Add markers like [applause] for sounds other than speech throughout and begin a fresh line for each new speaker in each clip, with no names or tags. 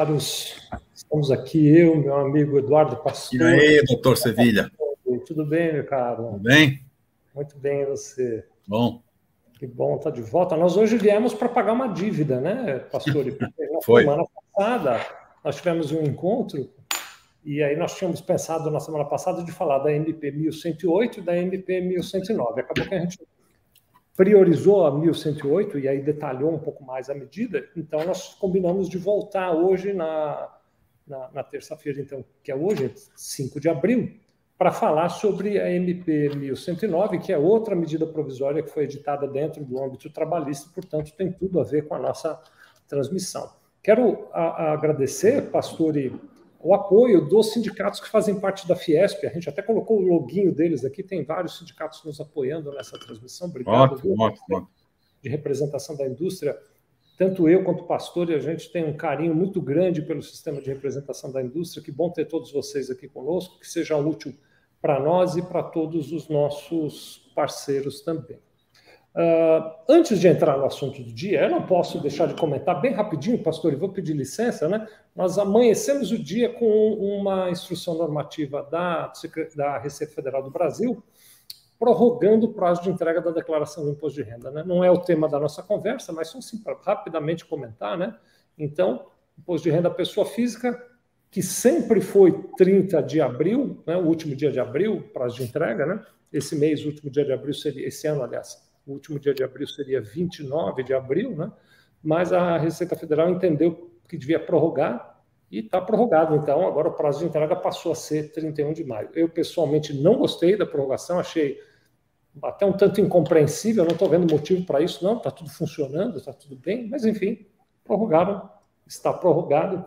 caros. Estamos aqui, eu, meu amigo Eduardo Pastor.
E aí, doutor Sevilha?
Tudo bem, meu caro?
Tudo bem?
Muito bem, você?
Bom.
Que bom estar tá de volta. Nós hoje viemos para pagar uma dívida, né, pastor?
Na [laughs] Foi.
semana passada, nós tivemos um encontro e aí nós tínhamos pensado na semana passada de falar da MP 1108 e da MP 1109. Acabou que a gente priorizou a 1108 e aí detalhou um pouco mais a medida, então nós combinamos de voltar hoje na, na, na terça-feira, então, que é hoje, 5 de abril, para falar sobre a MP 1109, que é outra medida provisória que foi editada dentro do âmbito trabalhista, portanto, tem tudo a ver com a nossa transmissão. Quero a, a agradecer, pastor o apoio dos sindicatos que fazem parte da Fiesp. A gente até colocou o loginho deles aqui, tem vários sindicatos nos apoiando nessa transmissão. Obrigado.
Ótimo, ótimo.
De representação da indústria. Tanto eu quanto o pastor, e a gente tem um carinho muito grande pelo sistema de representação da indústria. Que bom ter todos vocês aqui conosco, que seja útil para nós e para todos os nossos parceiros também. Uh, antes de entrar no assunto do dia, eu não posso deixar de comentar bem rapidinho, pastor, e vou pedir licença, né? Nós amanhecemos o dia com uma instrução normativa da, da Receita Federal do Brasil, prorrogando o prazo de entrega da declaração do imposto de renda. Né? Não é o tema da nossa conversa, mas só sim para rapidamente comentar, né? Então, imposto de renda pessoa física, que sempre foi 30 de abril, né? o último dia de abril, prazo de entrega, né? Esse mês, o último dia de abril seria, esse ano, aliás, o último dia de abril seria 29 de abril, né? mas a Receita Federal entendeu que devia prorrogar e está prorrogado. Então, agora o prazo de entrega passou a ser 31 de maio. Eu, pessoalmente, não gostei da prorrogação, achei até um tanto incompreensível, não estou vendo motivo para isso, não, está tudo funcionando, está tudo bem, mas enfim, prorrogaram, está prorrogado.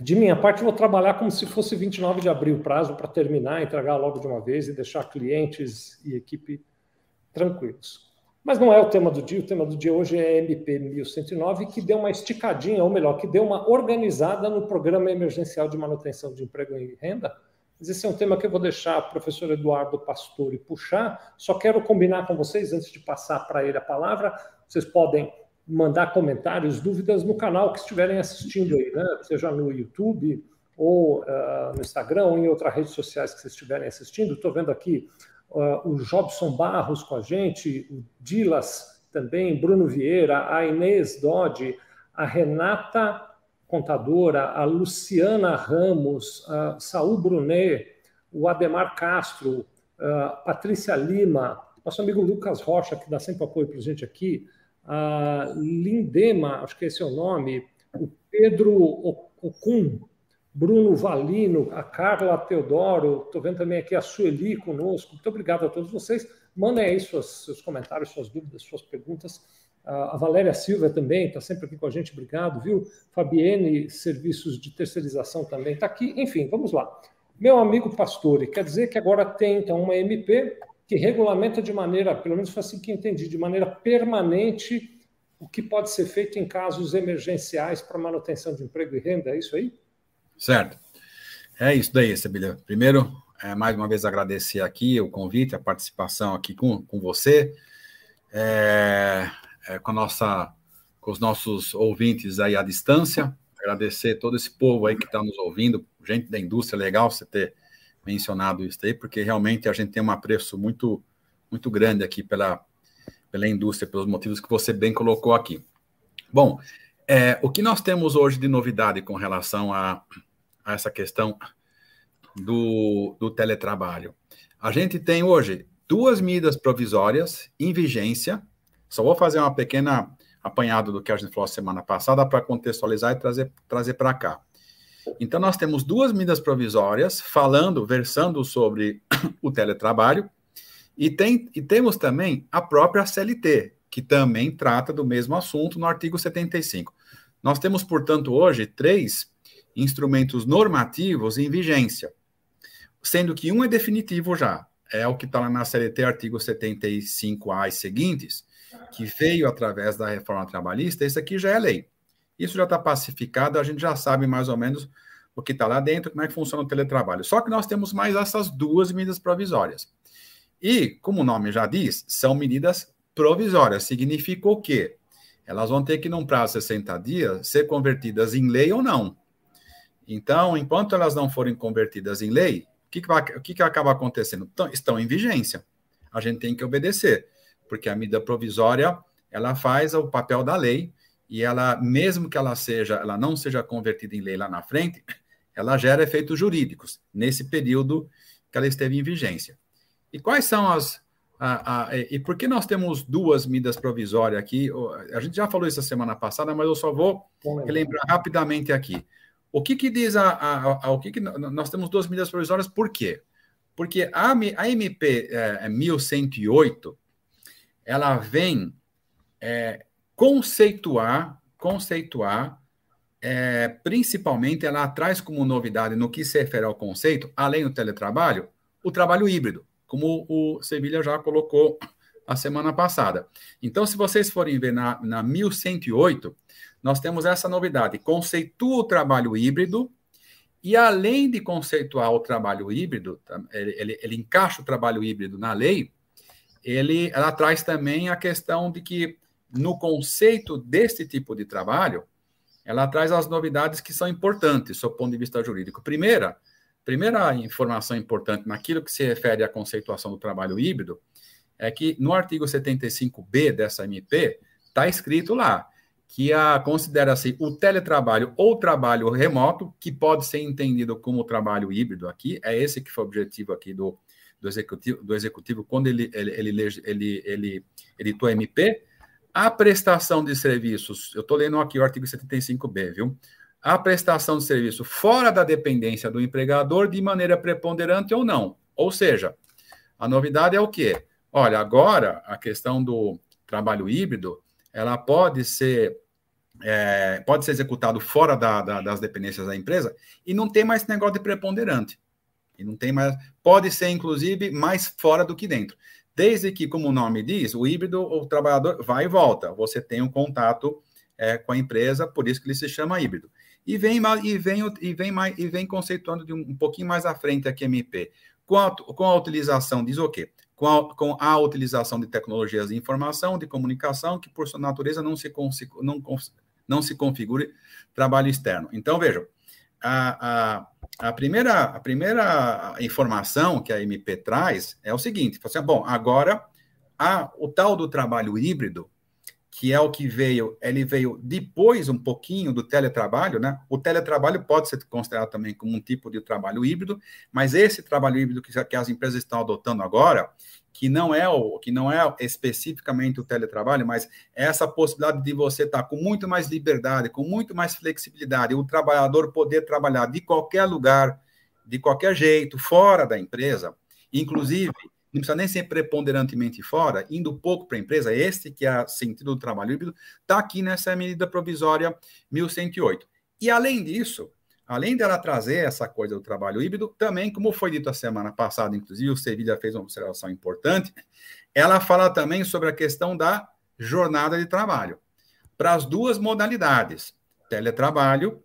De minha parte, vou trabalhar como se fosse 29 de abril o prazo para terminar, entregar logo de uma vez e deixar clientes e equipe tranquilos. Mas não é o tema do dia, o tema do dia hoje é MP 1109, que deu uma esticadinha, ou melhor, que deu uma organizada no Programa Emergencial de Manutenção de Emprego e Renda. Mas esse é um tema que eu vou deixar o professor Eduardo Pastore puxar. Só quero combinar com vocês, antes de passar para ele a palavra, vocês podem mandar comentários, dúvidas no canal que estiverem assistindo aí, né? seja no YouTube ou uh, no Instagram ou em outras redes sociais que vocês estiverem assistindo. Estou vendo aqui uh, o Jobson Barros com a gente, o Dilas também, Bruno Vieira, a Inês Dodge, a Renata Contadora, a Luciana Ramos, a Saul Brunet, o Ademar Castro, a Patrícia Lima, nosso amigo Lucas Rocha, que dá sempre apoio para a gente aqui, a Lindema, acho que esse é o nome, o Pedro Ocum, Bruno Valino, a Carla Teodoro, estou vendo também aqui a Sueli conosco. Muito obrigado a todos vocês. Mandem aí suas, seus comentários, suas dúvidas, suas perguntas. A Valéria Silva também está sempre aqui com a gente, obrigado, viu? Fabienne, serviços de terceirização também está aqui. Enfim, vamos lá. Meu amigo Pastore, quer dizer que agora tem então uma MP que regulamenta de maneira, pelo menos foi assim que entendi, de maneira permanente o que pode ser feito em casos emergenciais para manutenção de emprego e renda, é isso aí?
Certo. É isso daí, Sebilha. Primeiro, é, mais uma vez agradecer aqui o convite, a participação aqui com, com você, é, é, com, nossa, com os nossos ouvintes aí à distância. Agradecer todo esse povo aí que está nos ouvindo, gente da indústria, legal você ter mencionado isso aí, porque realmente a gente tem um apreço muito, muito grande aqui pela, pela indústria, pelos motivos que você bem colocou aqui. Bom, é, o que nós temos hoje de novidade com relação a a essa questão do, do teletrabalho. A gente tem hoje duas medidas provisórias em vigência. Só vou fazer uma pequena apanhado do que a gente falou semana passada para contextualizar e trazer, trazer para cá. Então, nós temos duas medidas provisórias falando, versando sobre [coughs] o teletrabalho, e, tem, e temos também a própria CLT, que também trata do mesmo assunto no artigo 75. Nós temos, portanto, hoje três instrumentos normativos em vigência, sendo que um é definitivo já, é o que está lá na CLT, artigo 75A e seguintes, que veio através da reforma trabalhista, esse aqui já é lei. Isso já está pacificado, a gente já sabe mais ou menos o que está lá dentro, como é que funciona o teletrabalho. Só que nós temos mais essas duas medidas provisórias. E, como o nome já diz, são medidas provisórias. Significa o quê? Elas vão ter que, num prazo de 60 dias, ser convertidas em lei ou não. Então, enquanto elas não forem convertidas em lei, o que, que, vai, o que, que acaba acontecendo? Então, estão em vigência. A gente tem que obedecer, porque a medida provisória ela faz o papel da lei e ela, mesmo que ela seja, ela não seja convertida em lei lá na frente, ela gera efeitos jurídicos nesse período que ela esteve em vigência. E quais são as a, a, e por que nós temos duas medidas provisórias aqui? A gente já falou isso a semana passada, mas eu só vou relembrar rapidamente aqui. O que, que diz a, a, a, o que, que nós temos duas medidas provisórias? Por quê? Porque a, a MP é, 1108 ela vem é, conceituar, conceituar, é, principalmente ela traz como novidade no que se refere ao conceito, além do teletrabalho, o trabalho híbrido como o Sevilha já colocou a semana passada. Então, se vocês forem ver na, na 1108, nós temos essa novidade: conceitua o trabalho híbrido, e além de conceituar o trabalho híbrido, ele, ele, ele encaixa o trabalho híbrido na lei, ele, ela traz também a questão de que, no conceito desse tipo de trabalho, ela traz as novidades que são importantes, do ponto de vista jurídico. Primeira, Primeira informação importante naquilo que se refere à conceituação do trabalho híbrido é que no artigo 75B dessa MP está escrito lá que considera-se o teletrabalho ou trabalho remoto, que pode ser entendido como trabalho híbrido aqui, é esse que foi o objetivo aqui do, do, executivo, do executivo quando ele, ele, ele, ele, ele editou a MP, a prestação de serviços, eu estou lendo aqui o artigo 75B, viu? a prestação de serviço fora da dependência do empregador de maneira preponderante ou não. Ou seja, a novidade é o quê? Olha, agora a questão do trabalho híbrido, ela pode ser é, pode ser executado fora da, da, das dependências da empresa e não tem mais negócio de preponderante. E não tem mais. Pode ser, inclusive, mais fora do que dentro. Desde que, como o nome diz, o híbrido, o trabalhador vai e volta. Você tem um contato é, com a empresa, por isso que ele se chama híbrido. E vem, e vem, e vem, mais, e vem conceituando de um, um pouquinho mais à frente aqui, MP. A, com a utilização, diz o quê? Com a, com a utilização de tecnologias de informação, de comunicação, que por sua natureza não se, não, não se configure trabalho externo. Então, vejam, a, a, a, primeira, a primeira informação que a MP traz é o seguinte: assim, bom, agora a, o tal do trabalho híbrido que é o que veio, ele veio depois um pouquinho do teletrabalho, né? O teletrabalho pode ser considerado também como um tipo de trabalho híbrido, mas esse trabalho híbrido que, que as empresas estão adotando agora, que não é o que não é especificamente o teletrabalho, mas é essa possibilidade de você estar com muito mais liberdade, com muito mais flexibilidade, o trabalhador poder trabalhar de qualquer lugar, de qualquer jeito, fora da empresa, inclusive não precisa nem ser preponderantemente fora, indo pouco para a empresa, este que é o sentido do trabalho híbrido, está aqui nessa medida provisória 1108. E além disso, além dela trazer essa coisa do trabalho híbrido, também, como foi dito a semana passada, inclusive o Sevilha fez uma observação importante, ela fala também sobre a questão da jornada de trabalho, para as duas modalidades, teletrabalho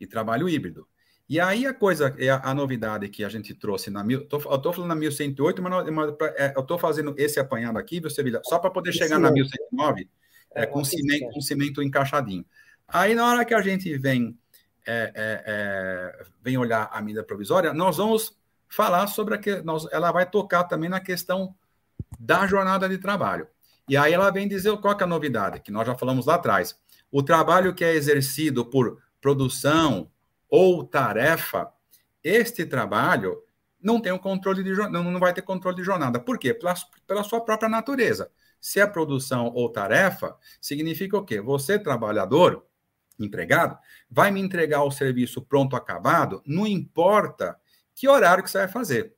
e trabalho híbrido. E aí a coisa, é a, a novidade que a gente trouxe na mil, tô, eu estou falando na 1108, mas, mas é, eu estou fazendo esse apanhado aqui, você só para poder chegar na 1109 é, com, cimento, com cimento encaixadinho. Aí na hora que a gente vem, é, é, é, vem olhar a medida provisória, nós vamos falar sobre a que nós, ela vai tocar também na questão da jornada de trabalho. E aí ela vem dizer qual é a novidade, que nós já falamos lá atrás. O trabalho que é exercido por produção, ou tarefa, este trabalho não tem um controle de não vai ter controle de jornada. Por quê? Pela, pela sua própria natureza. Se é produção ou tarefa, significa o quê? Você, trabalhador, empregado, vai me entregar o serviço pronto, acabado, não importa que horário que você vai fazer.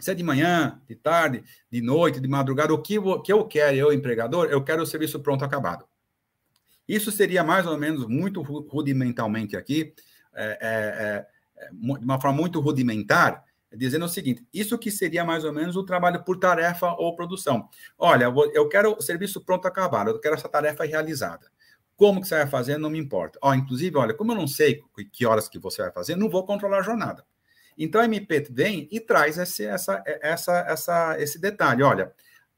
Se é de manhã, de tarde, de noite, de madrugada, o que, que eu quero, eu, empregador, eu quero o serviço pronto, acabado. Isso seria mais ou menos, muito rudimentalmente aqui, é, é, é, de uma forma muito rudimentar, dizendo o seguinte: isso que seria mais ou menos o trabalho por tarefa ou produção. Olha, eu quero o serviço pronto acabado, eu quero essa tarefa realizada. Como que você vai fazer, não me importa. Ó, inclusive, olha, como eu não sei que horas que você vai fazer, não vou controlar a jornada. Então a MP vem e traz esse, essa, essa, essa, esse detalhe. Olha,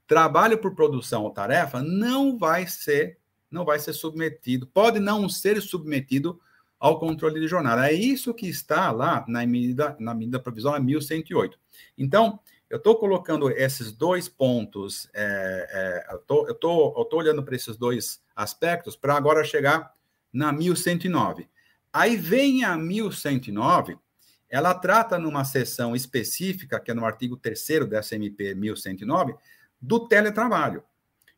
trabalho por produção ou tarefa não vai ser, não vai ser submetido, pode não ser submetido ao controle de jornada. É isso que está lá na medida, na medida provisória 1108. Então, eu estou colocando esses dois pontos, é, é, eu estou olhando para esses dois aspectos para agora chegar na 1109. Aí vem a 1109, ela trata numa seção específica, que é no artigo 3 dessa MP 1109, do teletrabalho.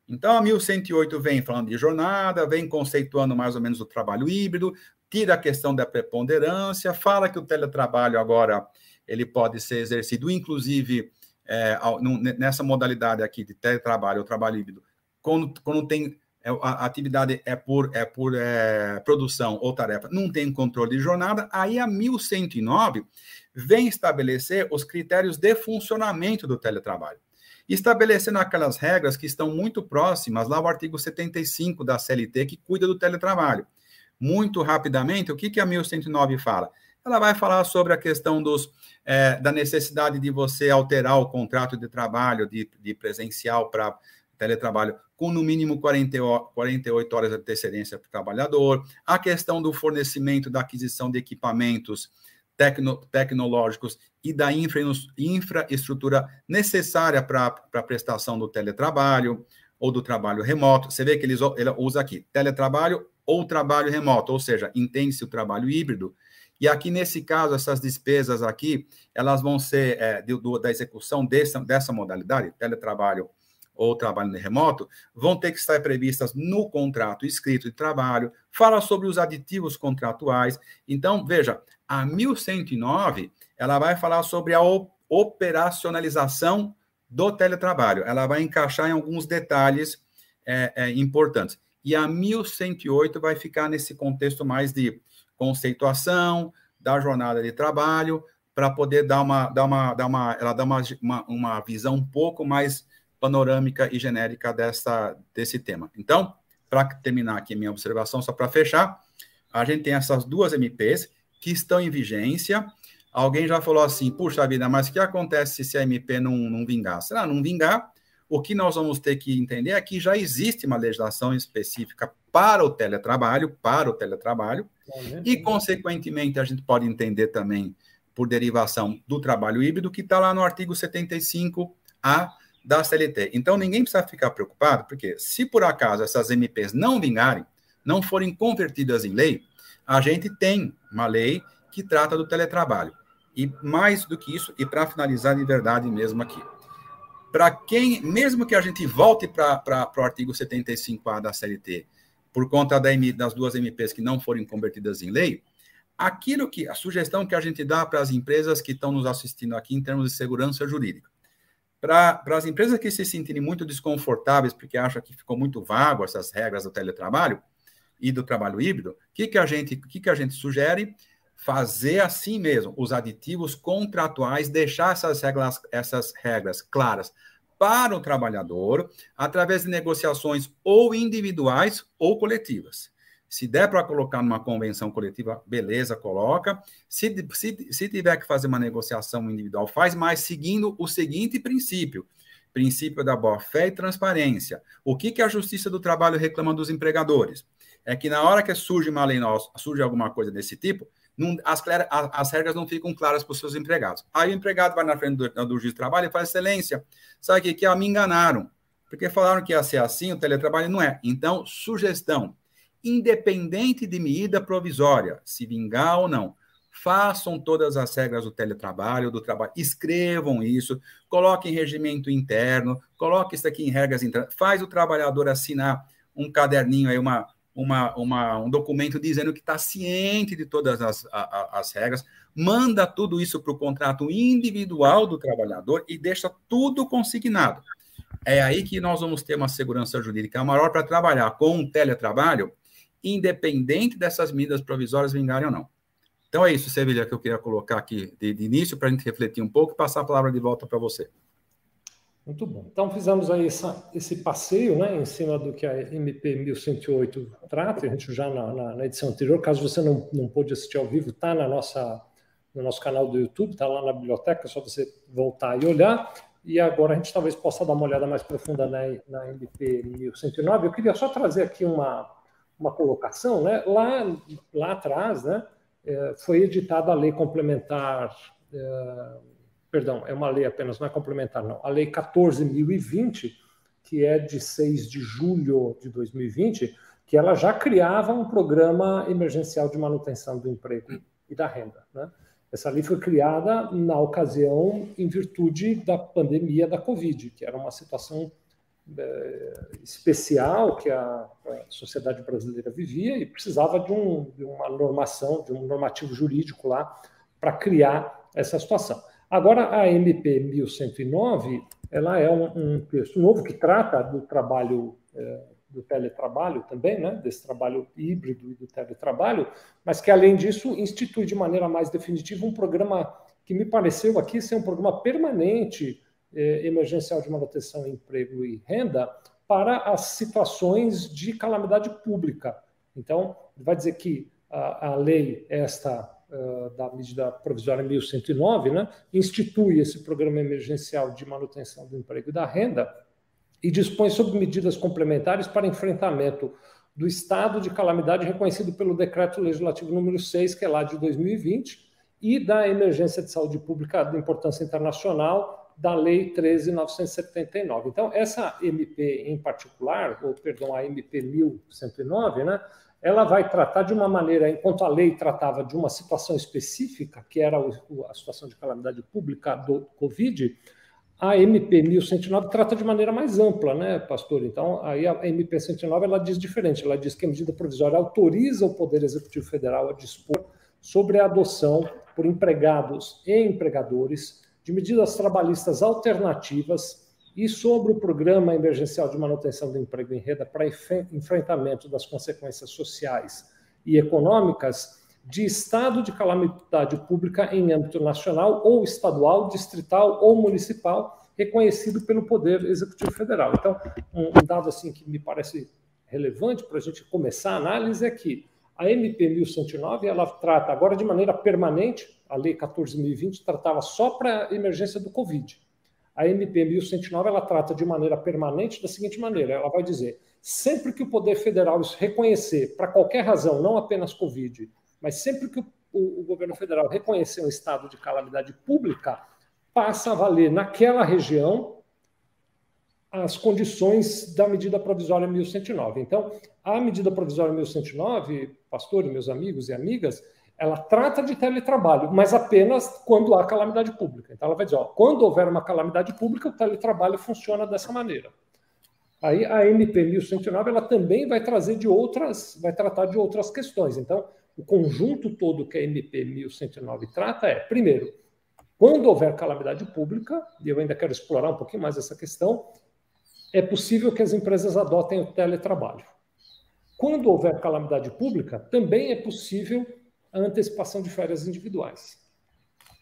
Então, a 1108 vem falando de jornada, vem conceituando mais ou menos o trabalho híbrido, tira a questão da preponderância, fala que o teletrabalho agora ele pode ser exercido, inclusive é, nessa modalidade aqui de teletrabalho ou trabalho híbrido, quando, quando tem é, a atividade é por, é por é, produção ou tarefa, não tem controle de jornada, aí a 1109 vem estabelecer os critérios de funcionamento do teletrabalho, estabelecendo aquelas regras que estão muito próximas lá o artigo 75 da CLT, que cuida do teletrabalho. Muito rapidamente, o que, que a 1109 fala? ela vai falar sobre a questão dos, é, da necessidade de você alterar o contrato de trabalho de, de presencial para teletrabalho com no mínimo 40, 48 horas de antecedência para o trabalhador, a questão do fornecimento da aquisição de equipamentos tecno, tecnológicos e da infra, infraestrutura necessária para a prestação do teletrabalho ou do trabalho remoto. Você vê que ele usa aqui teletrabalho ou trabalho remoto, ou seja, entende-se o trabalho híbrido, e aqui, nesse caso, essas despesas aqui, elas vão ser é, do, da execução dessa, dessa modalidade, teletrabalho ou trabalho remoto, vão ter que estar previstas no contrato escrito de trabalho, fala sobre os aditivos contratuais. Então, veja, a 1109, ela vai falar sobre a operacionalização do teletrabalho. Ela vai encaixar em alguns detalhes é, é, importantes. E a 1108 vai ficar nesse contexto mais de conceituação da jornada de trabalho, para poder dar uma, dar uma, dar uma, ela dá uma, uma, uma visão um pouco mais panorâmica e genérica dessa, desse tema. Então, para terminar aqui minha observação, só para fechar, a gente tem essas duas MPs que estão em vigência. Alguém já falou assim, puxa vida, mas o que acontece se a MP não, não vingar? Se ela não vingar, o que nós vamos ter que entender é que já existe uma legislação específica para o teletrabalho, para o teletrabalho, e, consequentemente, a gente pode entender também, por derivação do trabalho híbrido, que está lá no artigo 75A da CLT. Então, ninguém precisa ficar preocupado, porque se por acaso essas MPs não vingarem, não forem convertidas em lei, a gente tem uma lei que trata do teletrabalho. E mais do que isso, e para finalizar de verdade mesmo aqui, para quem, mesmo que a gente volte para o artigo 75A da CLT, por conta da, das duas MPs que não forem convertidas em lei, aquilo que a sugestão que a gente dá para as empresas que estão nos assistindo aqui em termos de segurança jurídica. Para as empresas que se sentirem muito desconfortáveis porque acham que ficou muito vago essas regras do teletrabalho e do trabalho híbrido, o que, que, a gente, que, que a gente sugere? Fazer assim mesmo, os aditivos contratuais, deixar essas regras, essas regras claras para o trabalhador através de negociações ou individuais ou coletivas. Se der para colocar numa convenção coletiva, beleza, coloca. Se, se, se tiver que fazer uma negociação individual, faz, mas seguindo o seguinte princípio: princípio da boa-fé e transparência. O que, que a Justiça do Trabalho reclama dos empregadores? É que na hora que surge uma lei nossa, surge alguma coisa desse tipo, não, as, as, regras não ficam claras para os seus empregados. Aí o empregado vai na frente do, do juiz de trabalho e faz excelência. Sabe o que, que é? Me enganaram. Porque falaram que ia ser assim, o teletrabalho não é. Então, sugestão: independente de medida provisória, se vingar ou não, façam todas as regras do teletrabalho, do trabalho, escrevam isso, coloquem regimento interno, coloquem isso aqui em regras internas, faz o trabalhador assinar um caderninho aí, uma, uma, uma, um documento dizendo que está ciente de todas as, a, as regras, manda tudo isso para o contrato individual do trabalhador e deixa tudo consignado. É aí que nós vamos ter uma segurança jurídica maior para trabalhar com o teletrabalho, independente dessas medidas provisórias vingarem ou não. Então é isso, Sevilha, que eu queria colocar aqui de, de início para a gente refletir um pouco e passar a palavra de volta para você.
Muito bom. Então, fizemos aí essa, esse passeio né, em cima do que a MP 1108 trata, a gente já na, na, na edição anterior, caso você não, não pôde assistir ao vivo, está no nosso canal do YouTube, está lá na biblioteca, é só você voltar e olhar. E agora a gente talvez possa dar uma olhada mais profunda na, na MP 1109. Eu queria só trazer aqui uma, uma colocação, né? lá, lá atrás né, é, foi editada a lei complementar, é, perdão, é uma lei apenas, não é complementar, não, a lei 14.020, que é de 6 de julho de 2020, que ela já criava um programa emergencial de manutenção do emprego e da renda. Né? Essa lei foi criada na ocasião em virtude da pandemia da Covid, que era uma situação é, especial que a, a, sociedade brasileira vivia e precisava de, um, de uma normação, de um normativo jurídico lá para criar essa situação. Agora, a MP 1109, ela é um, um texto novo que trata do trabalho, é, do teletrabalho também, né, desse trabalho híbrido e do teletrabalho, mas que, além disso, institui de maneira mais definitiva um programa que me pareceu aqui ser um programa permanente eh, emergencial de manutenção, emprego e renda para as situações de calamidade pública. Então, vai dizer que a, a lei esta da medida provisória 1109, né, institui esse programa emergencial de manutenção do emprego e da renda e dispõe sobre medidas complementares para enfrentamento do estado de calamidade reconhecido pelo decreto legislativo número 6, que é lá de 2020, e da emergência de saúde pública de importância internacional da Lei 13.979. Então, essa MP em particular, ou perdão, a MP 1109, né, ela vai tratar de uma maneira, enquanto a lei tratava de uma situação específica, que era a situação de calamidade pública do Covid, a MP 1109 trata de maneira mais ampla, né, pastor? Então, aí a MP 109 ela diz diferente, ela diz que a medida provisória autoriza o Poder Executivo Federal a dispor sobre a adoção por empregados e empregadores de medidas trabalhistas alternativas e sobre o Programa Emergencial de Manutenção do Emprego em Renda para enfrentamento das consequências sociais e econômicas de estado de calamidade pública em âmbito nacional ou estadual, distrital ou municipal, reconhecido pelo Poder Executivo Federal. Então, um dado assim que me parece relevante para a gente começar a análise é que a MP 1109 ela trata agora de maneira permanente a Lei 14.020 tratava só para a emergência do Covid. A MP 1109 ela trata de maneira permanente da seguinte maneira: ela vai dizer, sempre que o Poder Federal reconhecer, para qualquer razão, não apenas Covid, mas sempre que o, o, o governo federal reconhecer um estado de calamidade pública, passa a valer naquela região as condições da medida provisória 1109. Então, a medida provisória 1109, pastor e meus amigos e amigas, ela trata de teletrabalho, mas apenas quando há calamidade pública. Então, ela vai dizer: ó, quando houver uma calamidade pública, o teletrabalho funciona dessa maneira. Aí a MP 1109 ela também vai trazer de outras, vai tratar de outras questões. Então, o conjunto todo que a MP 1109 trata é, primeiro, quando houver calamidade pública, e eu ainda quero explorar um pouquinho mais essa questão, é possível que as empresas adotem o teletrabalho. Quando houver calamidade pública, também é possível a antecipação de férias individuais.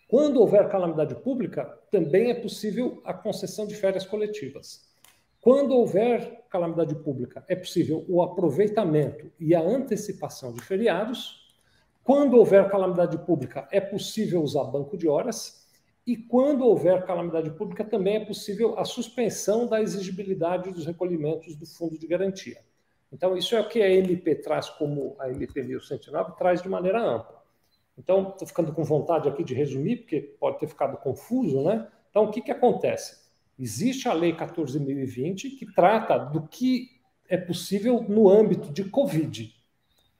Quando houver calamidade pública, também é possível a concessão de férias coletivas. Quando houver calamidade pública, é possível o aproveitamento e a antecipação de feriados. Quando houver calamidade pública, é possível usar banco de horas. E quando houver calamidade pública, também é possível a suspensão da exigibilidade dos recolhimentos do fundo de garantia. Então, isso é o que a MP traz como a MP 1109 traz de maneira ampla. Então, estou ficando com vontade aqui de resumir, porque pode ter ficado confuso, né? Então, o que, que acontece? Existe a Lei 14.020 que trata do que é possível no âmbito de Covid,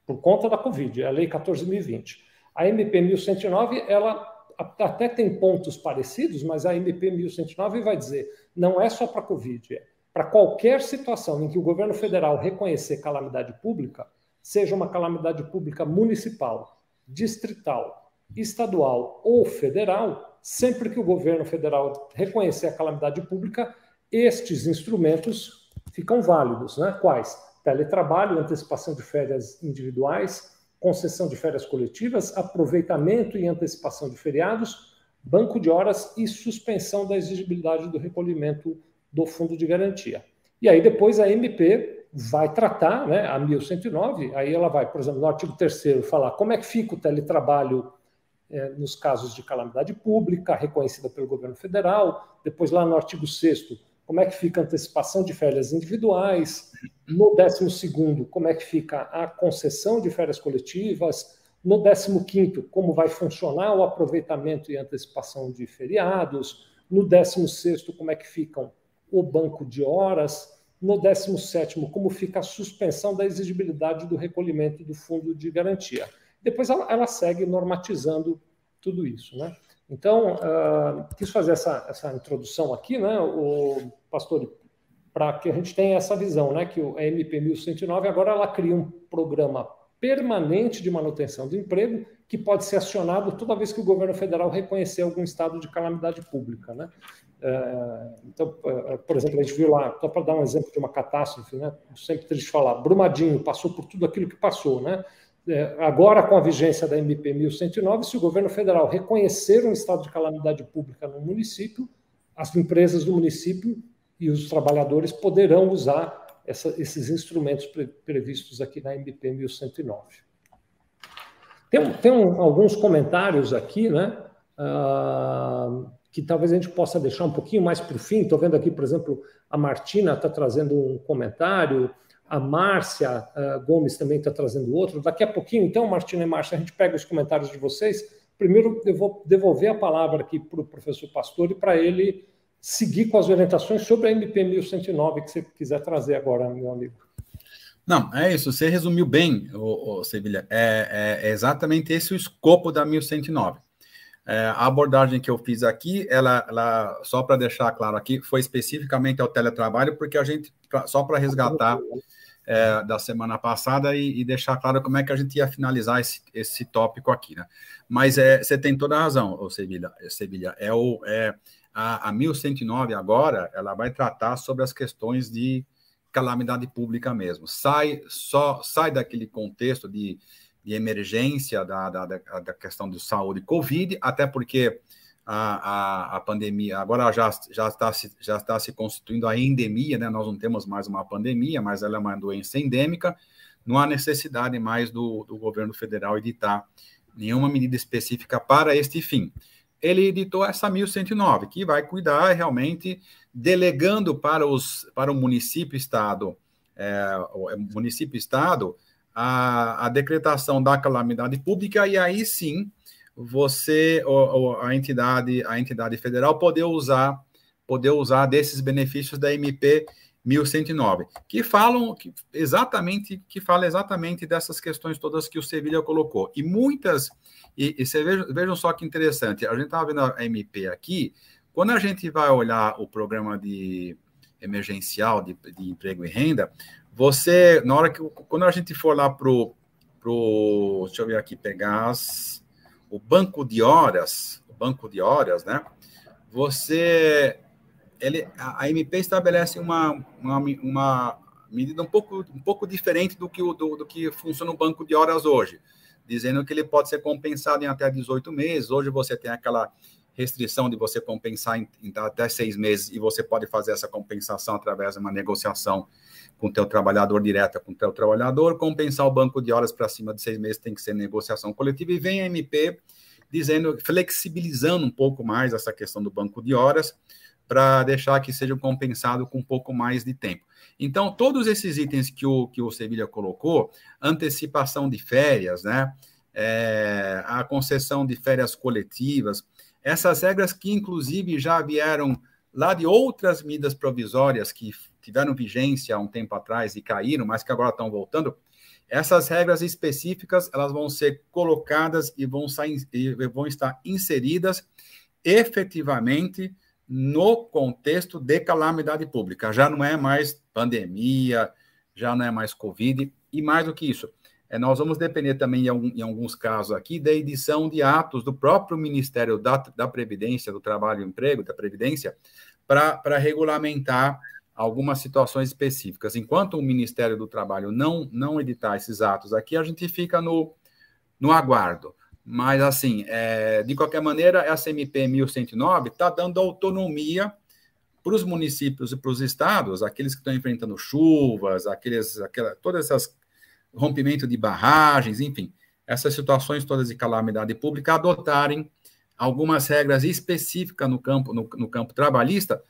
por conta da Covid, é a Lei 14.020. A MP 1109, ela até tem pontos parecidos, mas a MP 1109 vai dizer, não é só para Covid, é para qualquer situação em que o governo federal reconhecer calamidade pública, seja uma calamidade pública municipal, distrital, estadual ou federal, sempre que o governo federal reconhecer a calamidade pública, estes instrumentos ficam válidos, né? Quais? Teletrabalho, antecipação de férias individuais, concessão de férias coletivas, aproveitamento e antecipação de feriados, banco de horas e suspensão da exigibilidade do recolhimento do fundo de garantia. E aí depois a MP vai tratar, né, a 1109, aí ela vai, por exemplo, no artigo 3 falar como é que fica o teletrabalho é, nos casos de calamidade pública, reconhecida pelo governo federal, depois lá no artigo 6 como é que fica a antecipação de férias individuais, no 12, como é que fica a concessão de férias coletivas, no 15, como vai funcionar o aproveitamento e antecipação de feriados, no 16, como é que ficam o banco de horas, no 17, como fica a suspensão da exigibilidade do recolhimento do fundo de garantia. Depois ela, ela segue normatizando tudo isso. Né? Então, uh, quis fazer essa, essa introdução aqui, né, o pastor, para que a gente tenha essa visão, né, que o MP 1109 agora ela cria um programa permanente de manutenção do emprego que pode ser acionado toda vez que o governo federal reconhecer algum estado de calamidade pública, né? Uh, então, uh, por exemplo, a gente viu lá, só para dar um exemplo de uma catástrofe, né? Sempre triste falar, Brumadinho passou por tudo aquilo que passou, né? É, agora, com a vigência da MP 1109, se o governo federal reconhecer um estado de calamidade pública no município, as empresas do município e os trabalhadores poderão usar essa, esses instrumentos pre, previstos aqui na MP 1109. Tem, tem um, alguns comentários aqui, né? Uh, que talvez a gente possa deixar um pouquinho mais para o fim. Estou vendo aqui, por exemplo, a Martina está trazendo um comentário. A Márcia uh, Gomes também está trazendo outro. Daqui a pouquinho, então, Martina e Márcia, a gente pega os comentários de vocês. Primeiro, eu vou devolver a palavra aqui para o professor Pastor e para ele seguir com as orientações sobre a MP 1109 que você quiser trazer agora, meu amigo.
Não, é isso. Você resumiu bem, o, Sevilha. É, é, é, exatamente esse o escopo da 1109. É, a abordagem que eu fiz aqui, ela, ela só para deixar claro aqui, foi especificamente ao teletrabalho, porque a gente, só para resgatar é, da semana passada e, e, deixar claro como é que a gente ia finalizar esse, esse tópico aqui, né? Mas é, você tem toda a razão, Sevilha. Sevilha é o, é, a, a 1109 agora, ela vai tratar sobre as questões de calamidade pública mesmo. Sai, só, sai daquele contexto de, de emergência da, da, da questão de saúde Covid, até porque a, a, a, pandemia agora já, já, está se, já está se constituindo a endemia, né? Nós não temos mais uma pandemia, mas ela é uma doença endêmica. Não há necessidade mais do, do governo federal editar nenhuma medida específica para este fim. Ele editou essa 1109, que vai cuidar realmente delegando para, os, para o município-estado, é, é município-estado, a, a decretação da calamidade pública, e aí sim você, a entidade, a entidade federal poder usar, poder usar desses benefícios da MP 1109, que falam que exatamente, que fala exatamente dessas questões todas que o Sevilha colocou. E muitas, e, e você veja, vejam só que interessante, a gente estava vendo a MP aqui, quando a gente vai olhar o programa de emergencial de, de emprego e renda, você, na hora que, quando a gente for lá pro, pro deixa eu ver aqui, pegar as, o banco de horas, o banco de horas, né? Você, ele, a, MP estabelece uma, uma, uma, medida um pouco, um pouco diferente do que, o, do, do que funciona o banco de horas hoje, dizendo que ele pode ser compensado em até 18 meses. Hoje você tem aquela restrição de você compensar em, em até seis meses e você pode fazer essa compensação através de uma negociação com o teu trabalhador direta com o teu trabalhador, compensar o banco de horas para cima de seis meses tem que ser negociação coletiva, e vem a MP dizendo, flexibilizando um pouco mais essa questão do banco de horas, para deixar que seja compensado com um pouco mais de tempo. Então, todos esses itens que o, que o Sevilha colocou, antecipação de férias, né, é, a concessão de férias coletivas, essas regras que, inclusive, já vieram lá de outras medidas provisórias que tiveram vigência há um tempo atrás e caíram, mas que agora estão voltando, essas regras específicas elas vão ser colocadas e vão, sair, e vão estar inseridas efetivamente no contexto de calamidade pública. Já não é mais pandemia, já não é mais Covid, e mais do que isso, é, nós vamos depender também, em, alguns casos aqui, da edição de atos do próprio Ministério da, da Previdência, do Trabalho e Emprego, da Previdência, para regulamentar algumas situações específicas. Enquanto o Ministério do Trabalho não, não editar esses atos aqui, a gente fica no, no aguardo. Mas, assim, é, de qualquer maneira, essa MP 1109 está dando autonomia para os municípios e para os estados, aqueles que estão enfrentando chuvas, aqueles, aquela, todas essas rompimento de barragens, enfim, essas situações todas de calamidade pública, adotarem algumas regras específicas no campo, no, no campo trabalhista,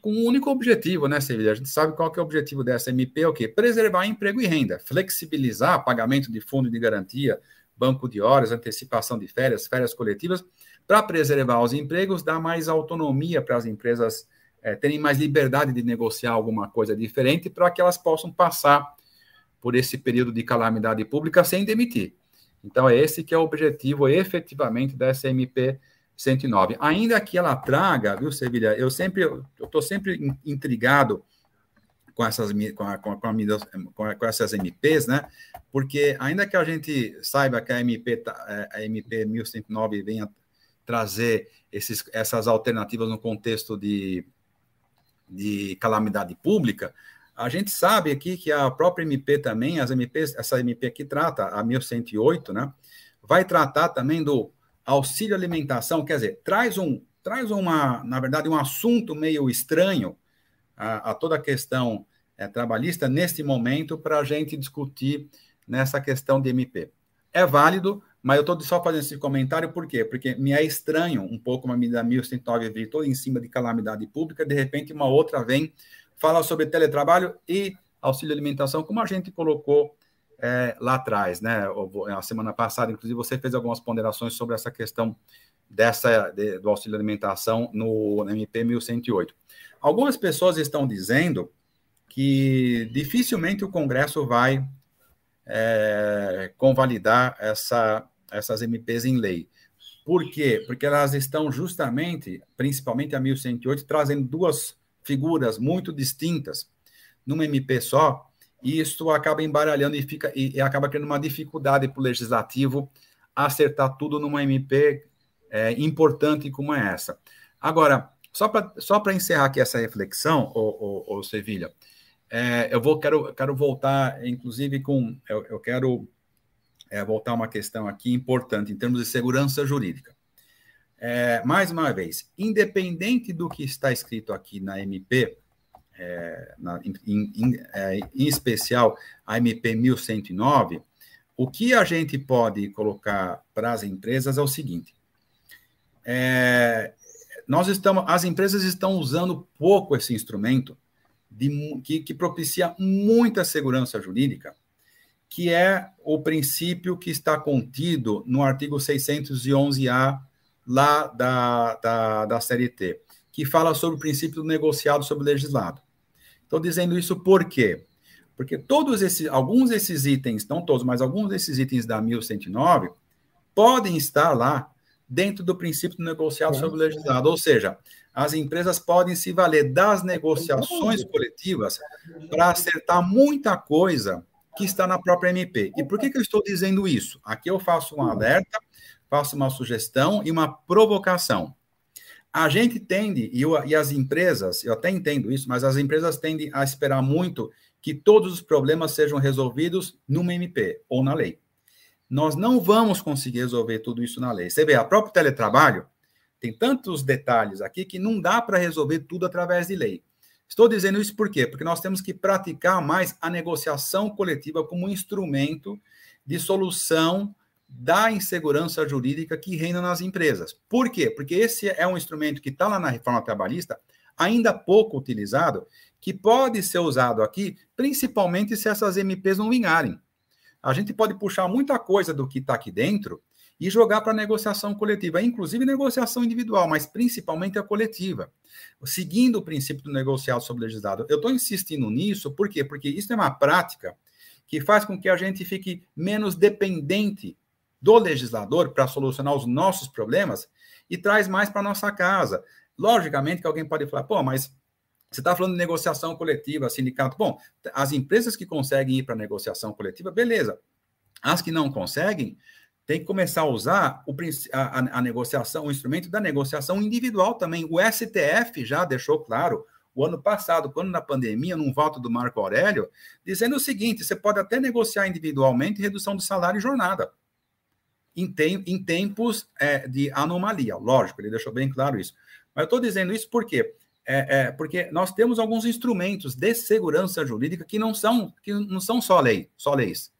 com um único objetivo, né, Sevilha? A gente sabe qual que é o objetivo dessa MP, é o quê? Preservar emprego e renda, flexibilizar pagamento de fundo de garantia, banco de horas, antecipação de férias, férias coletivas, para preservar os empregos, dar mais autonomia para as empresas é, terem mais liberdade de negociar alguma coisa diferente, para que elas possam passar por esse período de calamidade pública sem demitir. Então, é esse que é o objetivo efetivamente da SMP 109. Ainda que ela traga, viu, Sevilha, eu sempre, eu estou sempre intrigado com essas, com, a, com, a, com, a, com, essas MPs, né? Porque ainda que a gente saiba que a MP, tá, é, a MP 1109 venha trazer esses, essas alternativas no contexto de, de calamidade pública, a gente sabe aqui que a própria MP também, as MPs, essa MP aqui trata, a 1108, né? Vai tratar também do auxílio alimentação, quer dizer, traz um, traz uma, na verdade, um assunto meio estranho a, a toda a questão é, trabalhista neste momento para a gente discutir nessa questão de MP. É válido, mas eu estou só fazendo esse comentário por quê? Porque me é estranho um pouco uma medida 1109 vir toda em cima de calamidade pública, de repente uma outra vem, fala sobre teletrabalho e auxílio alimentação, como a gente colocou é, lá atrás, né? A semana passada, inclusive, você fez algumas ponderações sobre essa questão dessa de, do auxílio alimentação no, no MP 1108. Algumas pessoas estão dizendo que dificilmente o Congresso vai é, convalidar essa, essas MPs em lei. Por quê? Porque elas estão justamente, principalmente a 1108, trazendo duas figuras muito distintas numa MP só, e isso acaba embaralhando e, fica, e, e acaba criando uma dificuldade para o legislativo acertar tudo numa MP é, importante como é essa. Agora, só para só encerrar aqui essa reflexão, ô Sevilha, é, eu vou, quero, quero voltar, inclusive, com. Eu, eu quero é, voltar uma questão aqui importante em termos de segurança jurídica. É, mais uma vez, independente do que está escrito aqui na MP, é, na, em, é, em, especial a MP 1109, o que a gente pode colocar para as empresas é o seguinte: é, nós estamos, as empresas estão usando pouco esse instrumento de, que, que propicia muita segurança jurídica, que é o princípio que está contido no artigo 611-A lá da, da, da CLT, que fala sobre o princípio do negociado sobre o legislado. Estou dizendo isso por quê? Porque todos esses, alguns desses itens, não todos, mas alguns desses itens da 1109 podem estar lá dentro do princípio do negociado uhum. sobre o legislado. Ou seja, as empresas podem se valer das negociações coletivas para acertar muita coisa que está na própria MP. E por que, que eu estou dizendo isso? Aqui eu faço um alerta, faço uma sugestão e uma provocação. A gente tende, e, eu, e as empresas, eu até entendo isso, mas as empresas tendem a esperar muito que todos os problemas sejam resolvidos numa MP ou na lei. Nós não vamos conseguir resolver tudo isso na lei. Você vê, a próprio teletrabalho tem tantos detalhes aqui que não dá para resolver tudo através de lei. Estou dizendo isso por quê? Porque nós temos que praticar mais a negociação coletiva como instrumento de solução da insegurança jurídica que reina nas empresas. Por quê? Porque esse é um instrumento que está lá na reforma trabalhista, ainda pouco utilizado, que pode ser usado aqui, principalmente se essas MPs não vingarem. A gente pode puxar muita coisa do que está aqui dentro e jogar para negociação coletiva, inclusive negociação individual, mas principalmente a coletiva, seguindo o princípio do negociado sobre legislado. Eu estou insistindo nisso, por quê? Porque isso é uma prática que faz com que a gente fique menos dependente do legislador para solucionar os nossos problemas e traz mais para nossa casa. Logicamente que alguém pode falar, pô, mas você está falando de negociação coletiva, sindicato. Bom, as empresas que conseguem ir para negociação coletiva, beleza. As que não conseguem, tem que começar a usar o, a, a, negociação, o instrumento da negociação individual também. O STF já deixou claro, o ano passado, quando na pandemia, num voto do Marco Aurélio, dizendo o seguinte: você pode até negociar individualmente redução do salário e jornada em, tem, em tempos é, de anomalia. Lógico, ele deixou bem claro isso. Mas eu estou dizendo isso por quê? É, é, porque nós temos alguns instrumentos de segurança jurídica que não são, que não são só lei, só leis.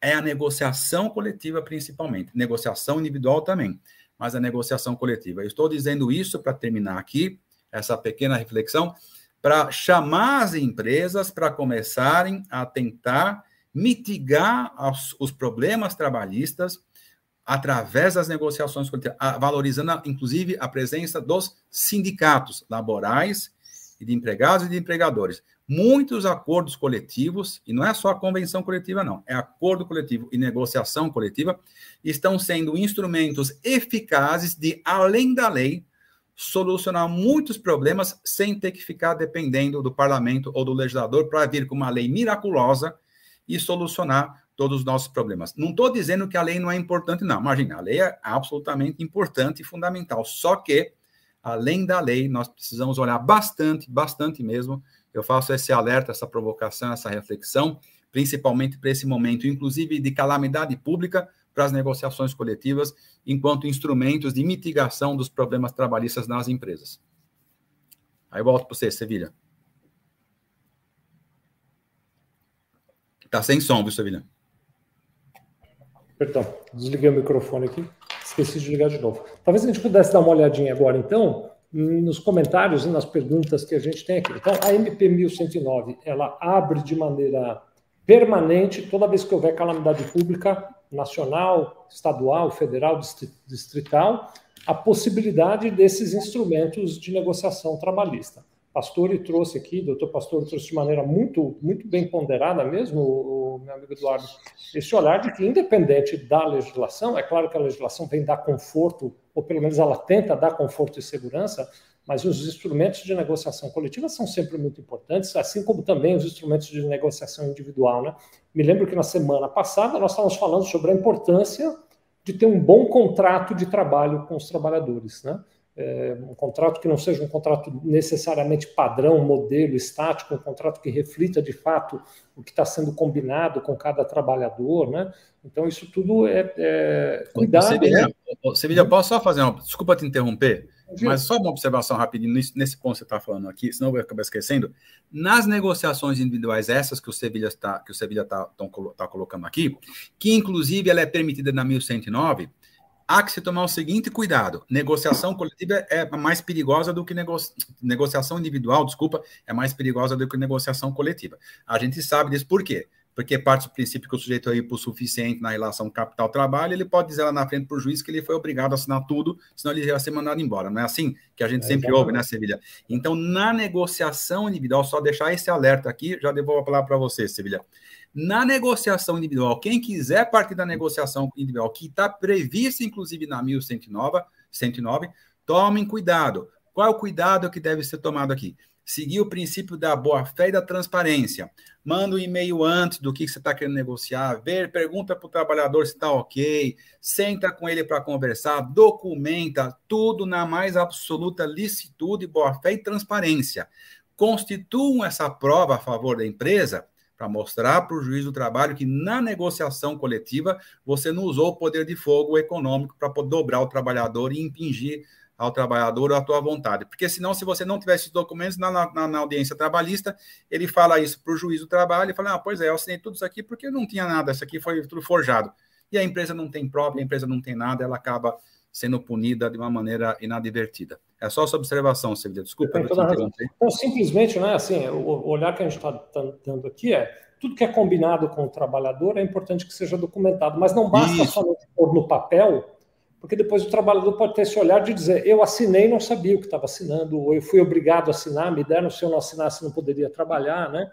É a negociação coletiva, principalmente. Negociação individual também, mas a negociação coletiva. Eu estou dizendo isso para terminar aqui, essa pequena reflexão para chamar as empresas para começarem a tentar mitigar os, os problemas trabalhistas através das negociações coletivas, valorizando, inclusive, a presença dos sindicatos laborais e de empregados e de empregadores. Muitos acordos coletivos, e não é só a convenção coletiva, não, é acordo coletivo e negociação coletiva, estão sendo instrumentos eficazes de, além da lei, solucionar muitos problemas sem ter que ficar dependendo do parlamento ou do legislador para vir com uma lei miraculosa e solucionar todos os nossos problemas. Não estou dizendo que a lei não é importante, não. Imagina, a lei é absolutamente importante e fundamental. Só que, além da lei, nós precisamos olhar bastante, bastante mesmo. Eu faço esse alerta, essa provocação, essa reflexão, principalmente para esse momento, inclusive de calamidade pública, para as negociações coletivas, enquanto instrumentos de mitigação dos problemas trabalhistas nas empresas. Aí volto para você, Sevilha. Está sem som, viu, Sevilha?
Perdão, desliguei o microfone aqui, esqueci de ligar de novo. Talvez a gente pudesse dar uma olhadinha agora, então, nos comentários e nas perguntas que a gente tem aqui. Então, a MP 1109, ela abre de maneira permanente, toda vez que houver calamidade pública, nacional, estadual, federal, distrital, a possibilidade desses instrumentos de negociação trabalhista. Pastore trouxe aqui, doutor Pastor trouxe de maneira muito, muito bem ponderada mesmo, o, o, meu amigo Eduardo, esse olhar de que, independente da legislação, é claro que a legislação vem dar conforto, ou pelo menos ela tenta dar conforto e segurança, mas os instrumentos de negociação coletiva são sempre muito importantes, assim como também os instrumentos de negociação individual. Né? Me lembro que na semana passada nós estávamos falando sobre a importância de ter um bom contrato de trabalho com os trabalhadores. Né? É, um contrato que não seja um contrato necessariamente padrão, modelo, estático, um contrato que reflita de fato o que está sendo combinado com cada trabalhador. Né? Então, isso tudo é, é cuidado.
Sevilha, né? Sevilha, posso só fazer uma. Desculpa te interromper. Mas só uma observação rapidinho nesse ponto que você está falando aqui, senão eu vou acabar esquecendo. Nas negociações individuais, essas que o Sevilha está Sevilha está tá colocando aqui, que inclusive ela é permitida na 1109, há que se tomar o seguinte cuidado: negociação coletiva é mais perigosa do que nego... negociação individual, desculpa, é mais perigosa do que negociação coletiva. A gente sabe disso por quê? porque parte do princípio que o sujeito é hipossuficiente na relação capital-trabalho, ele pode dizer lá na frente para o juiz que ele foi obrigado a assinar tudo, senão ele ia ser mandado embora. Não é assim que a gente é, sempre exatamente. ouve, né, Sevilha? Então, na negociação individual, só deixar esse alerta aqui, já devolvo a palavra para você, Sevilha. Na negociação individual, quem quiser partir da negociação individual, que está prevista, inclusive, na 1109, 109, tomem cuidado. Qual é o cuidado que deve ser tomado aqui? seguir o princípio da boa-fé e da transparência. Manda um e-mail antes do que você está querendo negociar, ver, pergunta para o trabalhador se está ok, senta com ele para conversar, documenta tudo na mais absoluta licitude, boa-fé e transparência. Constituam essa prova a favor da empresa para mostrar para o juiz do trabalho que na negociação coletiva você não usou o poder de fogo econômico para dobrar o trabalhador e impingir ao trabalhador à tua vontade. Porque senão, se você não tivesse documentos na, na, na audiência trabalhista, ele fala isso para o juiz do trabalho e fala, ah, pois é, eu assinei tudo isso aqui porque não tinha nada, isso aqui foi tudo forjado. E a empresa não tem prova, a empresa não tem nada, ela acaba sendo punida de uma maneira inadvertida. É só essa observação, Sevilla. Desculpa.
Então, simplesmente, né, assim, o olhar que a gente está dando aqui é tudo que é combinado com o trabalhador é importante que seja documentado, mas não basta Isso. somente pôr no papel porque depois o trabalhador pode ter esse olhar de dizer: eu assinei, não sabia o que estava assinando, ou eu fui obrigado a assinar, me deram, se eu não assinasse, não poderia trabalhar, né?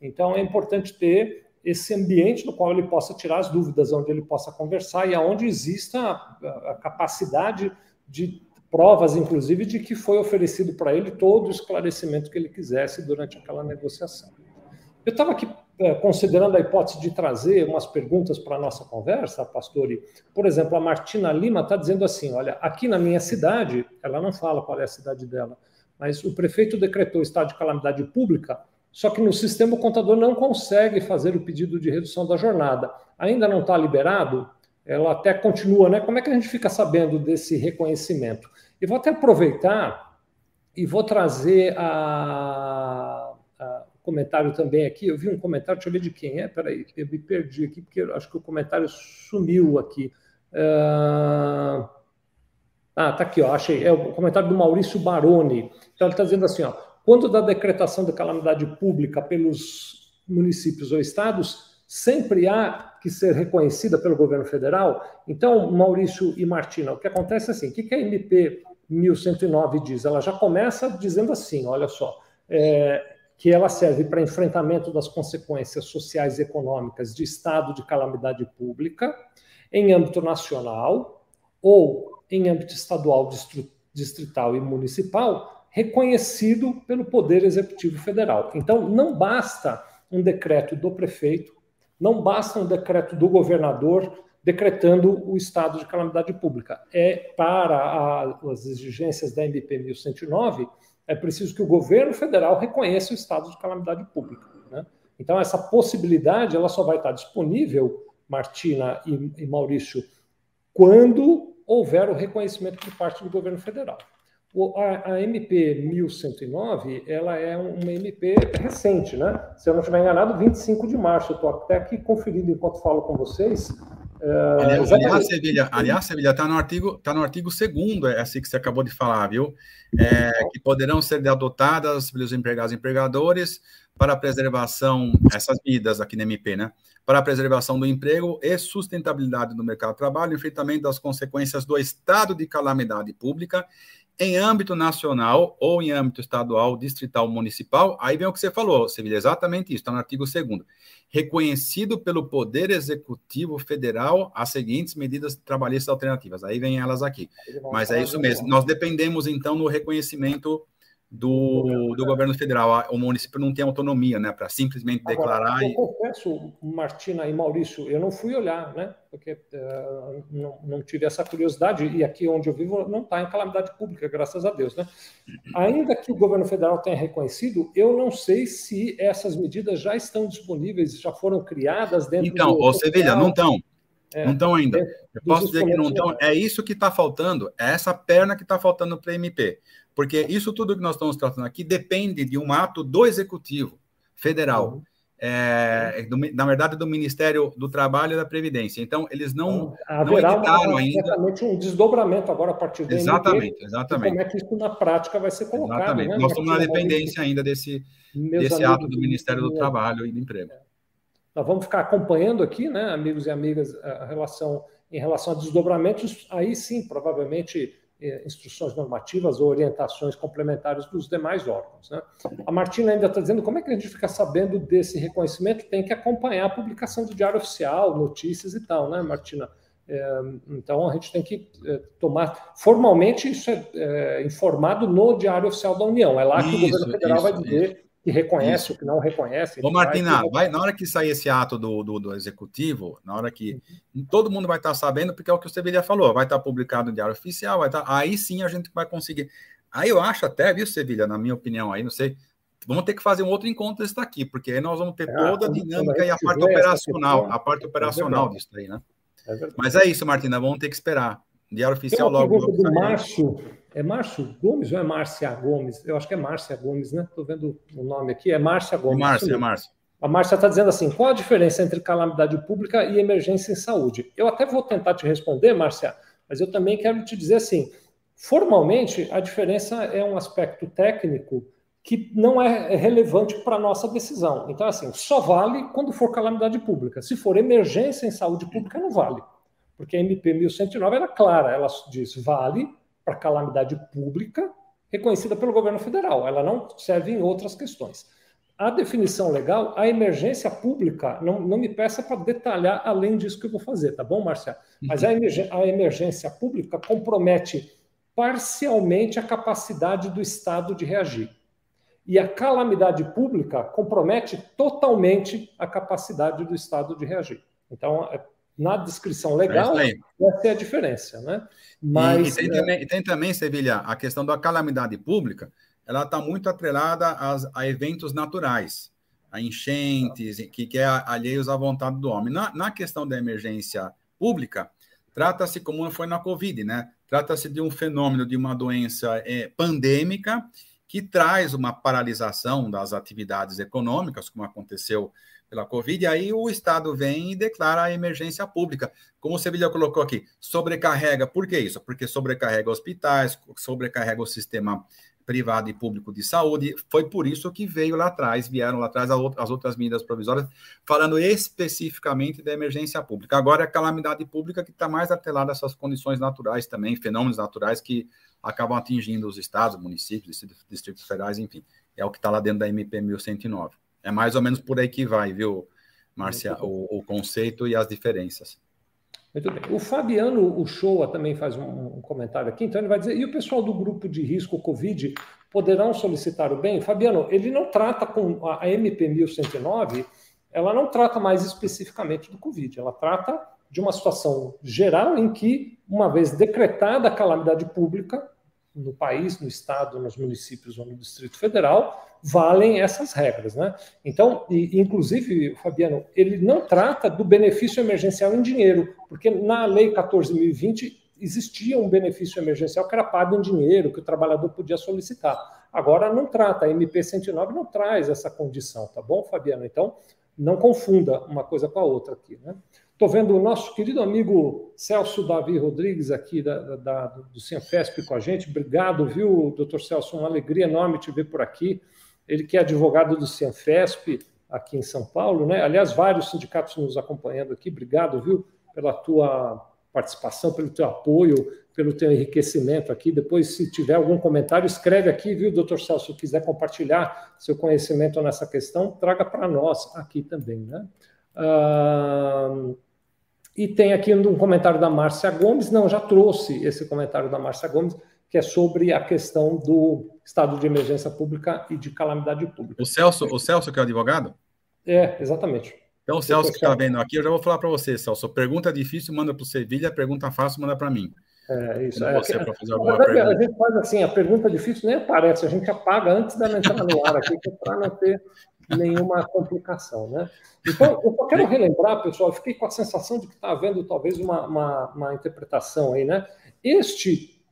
Então é importante ter esse ambiente no qual ele possa tirar as dúvidas, onde ele possa conversar e aonde exista a capacidade de provas, inclusive, de que foi oferecido para ele todo o esclarecimento que ele quisesse durante aquela negociação. Eu estava aqui é, considerando a hipótese de trazer umas perguntas para a nossa conversa, Pastore. Por exemplo, a Martina Lima está dizendo assim: olha, aqui na minha cidade, ela não fala qual é a cidade dela, mas o prefeito decretou estado de calamidade pública, só que no sistema o contador não consegue fazer o pedido de redução da jornada. Ainda não está liberado? Ela até continua, né? Como é que a gente fica sabendo desse reconhecimento? E vou até aproveitar e vou trazer a comentário também aqui. Eu vi um comentário, deixa eu ver de quem é. Peraí, eu me perdi aqui, porque acho que o comentário sumiu aqui. Uh... Ah, tá aqui, ó, achei. É o comentário do Maurício Baroni. Então ele está dizendo assim, ó, quando da decretação de calamidade pública pelos municípios ou estados, sempre há que ser reconhecida pelo governo federal. Então, Maurício e Martina, o que acontece é assim, o que a MP 1109 diz? Ela já começa dizendo assim, olha só, é, que ela serve para enfrentamento das consequências sociais e econômicas de estado de calamidade pública em âmbito nacional ou em âmbito estadual, distrital e municipal, reconhecido pelo Poder Executivo Federal. Então, não basta um decreto do prefeito, não basta um decreto do governador decretando o estado de calamidade pública. É para a, as exigências da MP 1109 é preciso que o governo federal reconheça o estado de calamidade pública. Né? Então, essa possibilidade ela só vai estar disponível, Martina e, e Maurício, quando houver o reconhecimento por parte do governo federal. A, a, MP 1109 ela é uma MP recente, né? Se eu não estiver enganado, 25 de março. Eu estou até aqui conferindo enquanto falo com vocês.
É, aliás, aliás, Sevilha, aliás, Sevilha, está no artigo, tá no artigo 2 é assim que você acabou de falar, viu? É, que poderão ser adotadas pelos empregados e empregadores para a preservação, essas medidas aqui na MP, né? Para a preservação do emprego e sustentabilidade do mercado de trabalho, enfrentamento das consequências do estado de calamidade pública em âmbito nacional ou em âmbito estadual, distrital, municipal, aí vem o que você falou, Sevilha, exatamente isso, está no artigo 2 reconhecido pelo Poder Executivo Federal as seguintes medidas trabalhistas alternativas. Aí vem elas aqui. Mas é isso mesmo. Nós dependemos, então, no reconhecimento do, do governo federal. O município não tem autonomia, né, para simplesmente declarar. Agora,
eu e... confesso, Martina e Maurício, eu não fui olhar, né, porque uh, não, não tive essa curiosidade, e aqui onde eu vivo não está em calamidade pública, graças a Deus, né. Ainda que o governo federal tenha reconhecido, eu não sei se essas medidas já estão disponíveis, já foram criadas dentro
então, do. Então, Sevilha, não estão. É, não estão ainda. Eu posso dizer que não estão. É isso que está faltando, é essa perna que está faltando para a MP. Porque isso tudo que nós estamos tratando aqui depende de um ato do Executivo Federal. Uhum. É, do, na verdade, do Ministério do Trabalho e da Previdência. Então, eles não,
então, não editaram ainda. um desdobramento agora a partir do
Exatamente, MP, exatamente.
Como é que isso na prática vai ser colocado. Exatamente. Né?
Nós estamos na dependência ainda desse, desse ato do Ministério do Trabalho e do Emprego. É.
Nós vamos ficar acompanhando aqui, né, amigos e amigas, a relação em relação a desdobramentos. Aí sim, provavelmente é, instruções normativas ou orientações complementares dos demais órgãos. Né? A Martina ainda está dizendo como é que a gente fica sabendo desse reconhecimento? Tem que acompanhar a publicação do Diário Oficial, notícias e tal, né, Martina? É, então a gente tem que é, tomar. Formalmente, isso é, é, informado no Diário Oficial da União. É lá que isso, o governo federal isso, vai dizer que reconhece Isso. o que não reconhece.
Ô, Martina, vai, na hora que sair esse ato do, do, do executivo, na hora que uhum. todo mundo vai estar sabendo, porque é o que o Sevilha falou, vai estar publicado no Diário Oficial, vai estar, aí sim a gente vai conseguir. Aí eu acho até, viu, Sevilha, na minha opinião, aí não sei, vamos ter que fazer um outro encontro desse daqui, porque aí nós vamos ter é, toda a dinâmica e a parte operacional, a parte operacional é disso aí, né? É Mas é isso, Martina, vamos ter que esperar. Diário Oficial
Tem uma logo. logo do Márcio, é Márcio Gomes ou é Márcia Gomes? Eu acho que é Márcia Gomes, né? Estou vendo o nome aqui, é Márcia Gomes.
Márcia, é Márcia.
A Márcia está dizendo assim: qual a diferença entre calamidade pública e emergência em saúde? Eu até vou tentar te responder, Márcia, mas eu também quero te dizer assim: formalmente, a diferença é um aspecto técnico que não é relevante para a nossa decisão. Então, assim, só vale quando for calamidade pública. Se for emergência em saúde pública, não vale porque a MP 1109 era clara, ela diz vale para calamidade pública reconhecida pelo governo federal, ela não serve em outras questões. A definição legal, a emergência pública, não, não me peça para detalhar além disso que eu vou fazer, tá bom, Marcia? Mas a, uhum. emergência, a emergência pública compromete parcialmente a capacidade do Estado de reagir. E a calamidade pública compromete totalmente a capacidade do Estado de reagir. Então, é na descrição legal, é essa é a diferença, né?
Mas, e, e, tem, é... também, e tem também, Sevilha, a questão da calamidade pública, ela está muito atrelada às, a eventos naturais, a enchentes, que, que é alheios à vontade do homem. Na, na questão da emergência pública, trata-se, como foi na Covid, né? Trata-se de um fenômeno, de uma doença é, pandêmica, que traz uma paralisação das atividades econômicas, como aconteceu pela Covid, e aí o Estado vem e declara a emergência pública. Como o Sevilha colocou aqui, sobrecarrega, por que isso? Porque sobrecarrega hospitais, sobrecarrega o sistema privado e público de saúde. Foi por isso que veio lá atrás, vieram lá atrás as outras medidas provisórias, falando especificamente da emergência pública. Agora é a calamidade pública que está mais atrelada a essas condições naturais também, fenômenos naturais que acabam atingindo os estados, municípios, distritos federais, enfim. É o que está lá dentro da MP 1109. É mais ou menos por aí que vai, viu, Márcia, o, o conceito e as diferenças.
Muito bem. O Fabiano Uchoa também faz um, um, comentário aqui, então ele vai dizer: e o pessoal do grupo de risco Covid poderão solicitar o bem? Fabiano, ele não trata com a MP 1109, ela não trata mais especificamente do Covid, ela trata de uma situação geral em que, uma vez decretada a calamidade pública, no país, no estado, nos municípios ou no Distrito Federal, valem essas regras, né? Então, e, inclusive, Fabiano, ele não trata do benefício emergencial em dinheiro, porque na Lei 14.020 existia um benefício emergencial que era pago em dinheiro, que o trabalhador podia solicitar. Agora não trata, a MP 109 não traz essa condição, tá bom, Fabiano? Então, não confunda uma coisa com a outra aqui, né? Estou vendo o nosso querido amigo Celso Davi Rodrigues aqui da, da, do Cienfesp com a gente. Obrigado, viu, doutor Celso? Uma alegria enorme te ver por aqui. Ele que é advogado do Cienfesp aqui em São Paulo, né? Aliás, vários sindicatos nos acompanhando aqui. Obrigado, viu, pela tua participação, pelo teu apoio, pelo teu enriquecimento aqui. Depois, se tiver algum comentário, escreve aqui, viu, doutor Celso? Se quiser compartilhar seu conhecimento nessa questão, traga para nós aqui também, né? Uh, e tem aqui um comentário da Márcia Gomes, não, já trouxe esse comentário da Márcia Gomes, que é sobre a questão do estado de emergência pública e de calamidade pública.
O Celso, o Celso que é o advogado?
É, exatamente.
Então, o Celso que está vendo aqui, eu já vou falar para você, Celso. Pergunta difícil, manda para o Sevilha, pergunta fácil, manda para mim.
É, isso. É, você para fazer alguma verdade, pergunta. A gente faz assim, a pergunta difícil nem aparece, a gente apaga antes da entrar no ar aqui, é para não ter nenhuma complicação, né? Então, eu só quero relembrar, pessoal, eu fiquei com a sensação de que está havendo talvez uma, uma, uma, interpretação aí, né? Este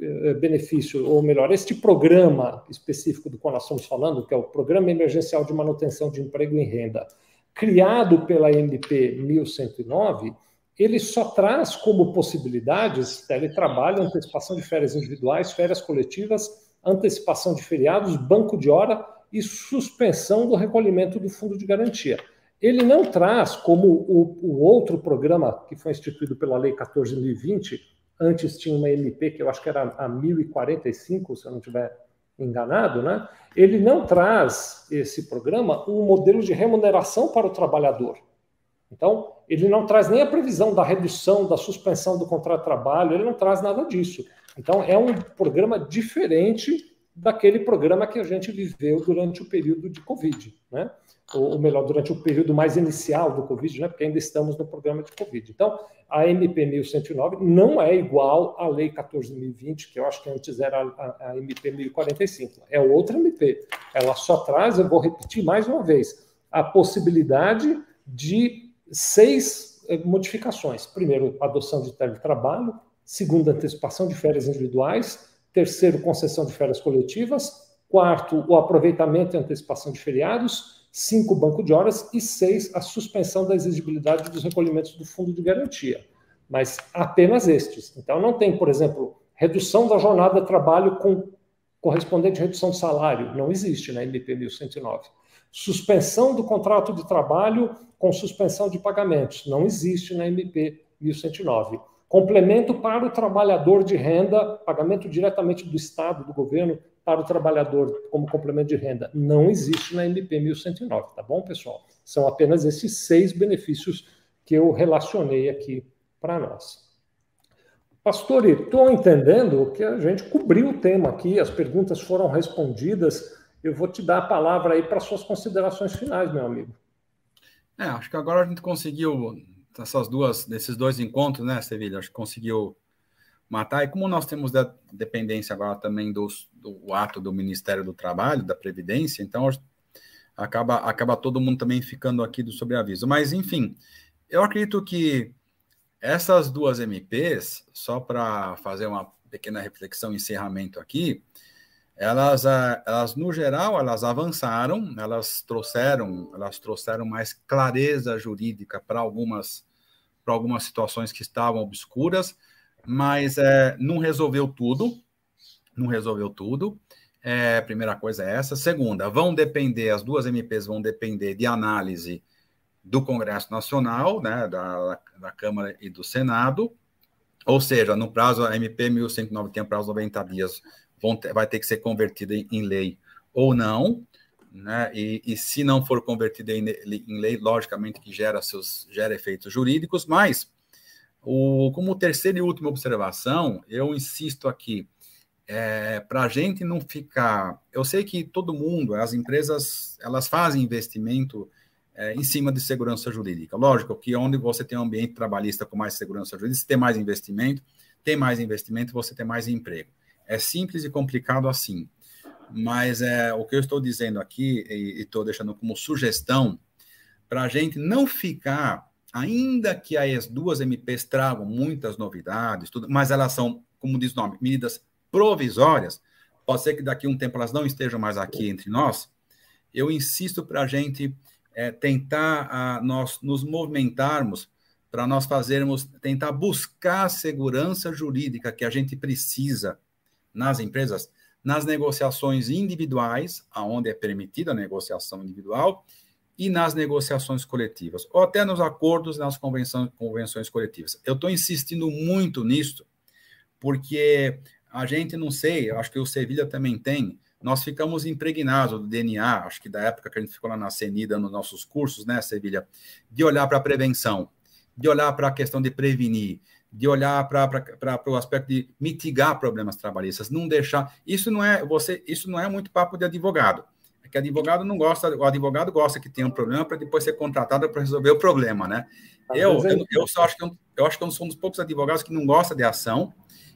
eh, benefício, ou melhor, este programa específico do qual nós estamos falando, que é o Programa Emergencial de Manutenção de Emprego e Renda, criado pela MP 1109, ele só traz como possibilidades teletrabalho, antecipação de férias individuais, férias coletivas, antecipação de feriados, banco de hora e suspensão do recolhimento do fundo de garantia. Ele não traz, como o, o outro programa que foi instituído pela Lei 14.020, antes tinha uma MP que eu acho que era a 1045, se eu não estiver enganado, né? Ele não traz esse programa um modelo de remuneração para o trabalhador. Então, ele não traz nem a previsão da redução, da suspensão do contrato de trabalho, ele não traz nada disso. Então, é um programa diferente daquele programa que a gente viveu durante o período de Covid, né? Ou, melhor, durante o período mais inicial do Covid, né? Porque ainda estamos no programa de Covid. Então, a MP 1109 não é igual à Lei 14.020, que eu acho que antes era a, a MP 1045. É outra MP. Ela só traz, eu vou repetir mais uma vez, a possibilidade de seis eh, modificações. Primeiro, adoção de teletrabalho. Segundo, antecipação de férias individuais Terceiro, concessão de férias coletivas. Quarto, o aproveitamento e antecipação de feriados. Cinco, banco de horas. E seis, a suspensão da exigibilidade dos recolhimentos do fundo de garantia. Mas apenas estes. Então, não tem, por exemplo, redução da jornada de trabalho com correspondente redução de salário. Não existe na MP 1109. Suspensão do contrato de trabalho com suspensão de pagamentos. Não existe na MP 1109 Complemento para o trabalhador de renda, pagamento diretamente do Estado, do governo, para o trabalhador como complemento de renda. Não existe na MP 1109, tá bom, pessoal? São apenas esses seis benefícios que eu relacionei aqui para nós. Pastor, estou entendendo que a gente cobriu o tema aqui, as perguntas foram respondidas. Eu vou te dar a palavra aí para suas considerações finais, meu amigo.
É, acho que agora a gente conseguiu essas duas, nesses dois encontros, né, Sevilha, acho que conseguiu matar. E como nós temos dependência agora também do, do ato do Ministério do Trabalho, da Previdência, então acaba, acaba todo mundo também ficando aqui do sobreaviso. Mas, enfim, eu acredito que essas duas MPs, só para fazer uma pequena reflexão encerramento aqui, elas, eh, elas no geral, elas avançaram, elas trouxeram, elas trouxeram mais clareza jurídica para algumas, para algumas situações que estavam obscuras, mas é, não resolveu tudo, não resolveu tudo. É, primeira coisa é essa. Segunda, vão depender, as duas MPs vão depender de análise do Congresso Nacional, né, da, da Câmara e do Senado, ou seja, no prazo, a MP 1109 tem prazo de 90 dias vai ter que ser convertida em, lei ou não, né? E, e, se não for convertida em, em, lei, logicamente que gera seus gera efeitos jurídicos, mas o, como terceira e última observação, eu insisto aqui, é, para a gente não ficar. Eu sei que todo mundo, as empresas, elas fazem investimento é, em cima de segurança jurídica. Lógico que onde você tem um ambiente trabalhista com mais segurança jurídica, você tem mais investimento, tem mais investimento, você tem mais emprego. É simples e complicado assim. Mas é, o que eu estou dizendo aqui, e estou deixando como sugestão, para a gente não ficar, ainda que as duas MPs tragam muitas novidades, tudo, mas elas são, como diz o nome, medidas provisórias, pode ser que daqui a um tempo elas não estejam mais aqui entre nós. Eu insisto para a gente é, tentar nós nos movimentarmos para nós fazermos, tentar buscar a segurança jurídica que a gente precisa nas empresas, nas negociações individuais, aonde é permitida a negociação individual, e nas negociações coletivas, ou até nos acordos nas convenções, convenções coletivas. Eu estou insistindo muito nisso, porque a gente não sei, acho que o Sevilha também tem, nós ficamos impregnados do DNA, acho que da época que a gente ficou lá na CENIDA nos nossos cursos, né, Sevilha, de olhar para a prevenção, de olhar para a questão de prevenir, de olhar para o aspecto de mitigar problemas trabalhistas, não deixar. Isso não é você, isso não é muito papo de advogado. É que advogado não gosta, o advogado gosta que tenha um problema para depois ser contratado para resolver o problema, né? Eu, eu, eu, só acho que eu, eu acho que eu sou um dos poucos advogados que não gosta de ação.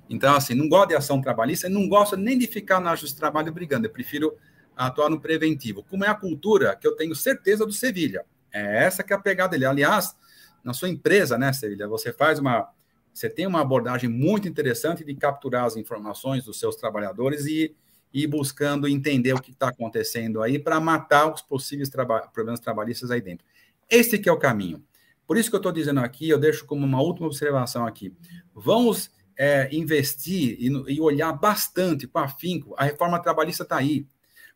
Então, assim, não gosta de ação trabalhista e não gosta nem de ficar na justiça de trabalho brigando. Eu prefiro atuar no preventivo. Como é a cultura que eu tenho certeza do Sevilha. É essa que é a pegada dele. Aliás, na sua empresa, né, Sevilha, você faz uma você tem uma abordagem muito interessante de capturar as informações dos seus trabalhadores e ir buscando entender o que está acontecendo aí para matar os possíveis traba problemas trabalhistas aí dentro. Esse que é o caminho. Por isso que eu estou dizendo aqui, eu deixo como uma última observação aqui. Vamos é, investir e, e, olhar bastante com afinco. A reforma trabalhista está aí.